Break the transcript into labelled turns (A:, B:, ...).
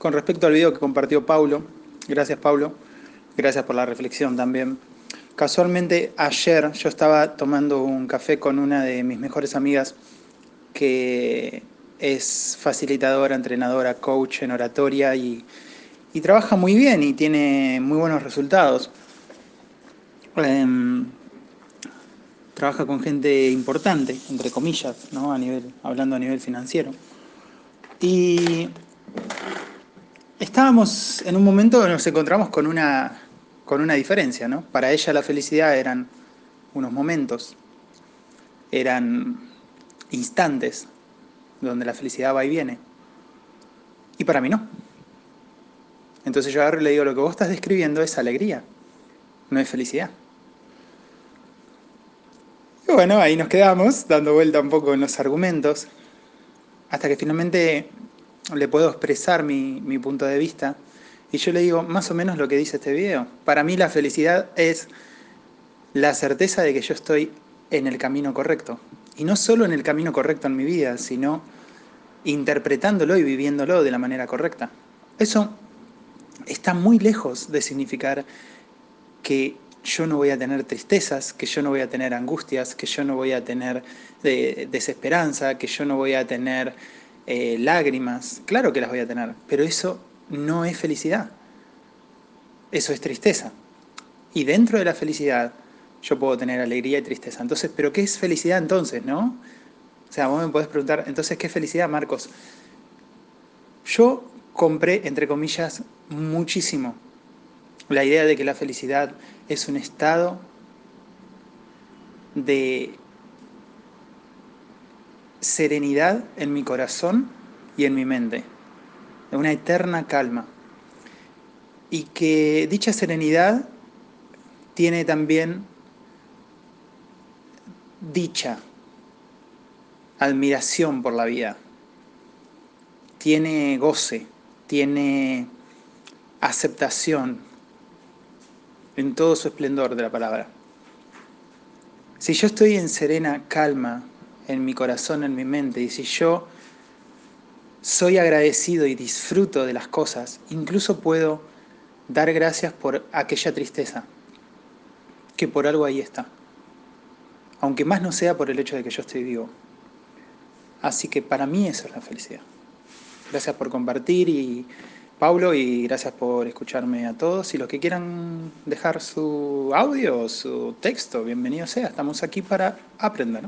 A: con respecto al video que compartió Paulo, gracias Paulo, gracias por la reflexión también. Casualmente ayer yo estaba tomando un café con una de mis mejores amigas que es facilitadora, entrenadora, coach en oratoria y, trabaja muy bien y tiene muy buenos resultados. Em, trabaja con gente importante, entre comillas, ¿no? a nivel, hablando a nivel financiero. Y estábamos en un momento, nos encontramos con una, con una diferencia. ¿no? Para ella la felicidad eran unos momentos, eran instantes, donde la felicidad va y viene. Y para mí no. Entonces yo agarro y le digo, lo que vos estás describiendo es alegría, no es felicidad. Y bueno, ahí nos quedamos, dando vuelta un poco en los argumentos, hasta que finalmente le puedo expresar mi, mi punto de vista. Y yo le digo más o menos lo que dice este video. Para mí la felicidad es la certeza de que yo estoy en el camino correcto. Y no solo en el camino correcto en mi vida, sino interpretándolo y viviéndolo de la manera correcta. Eso está muy lejos de significar que yo no voy a tener tristezas, que yo no voy a tener angustias, que yo no voy a tener eh, desesperanza, que yo no voy a tener eh, lágrimas. Claro que las voy a tener, pero eso no es felicidad. Eso es tristeza. Y dentro de la felicidad yo puedo tener alegría y tristeza. Entonces, ¿pero qué es felicidad entonces, no? O sea, vos me podés preguntar, entonces, ¿qué es felicidad, Marcos? Yo compré, entre comillas, muchísimo la idea de que la felicidad es un estado de serenidad en mi corazón y en mi mente, de una eterna calma. Y que dicha serenidad tiene también dicha, admiración por la vida, tiene goce, tiene aceptación en todo su esplendor de la palabra. Si yo estoy en serena calma en mi corazón, en mi mente, y si yo soy agradecido y disfruto de las cosas, incluso puedo dar gracias por aquella tristeza, que por algo ahí está aunque más no sea por el hecho de que yo estoy vivo. Así que para mí eso es la felicidad. Gracias por compartir y Pablo y gracias por escucharme a todos. Y los que quieran dejar su audio su texto, bienvenido sea. Estamos aquí para aprender.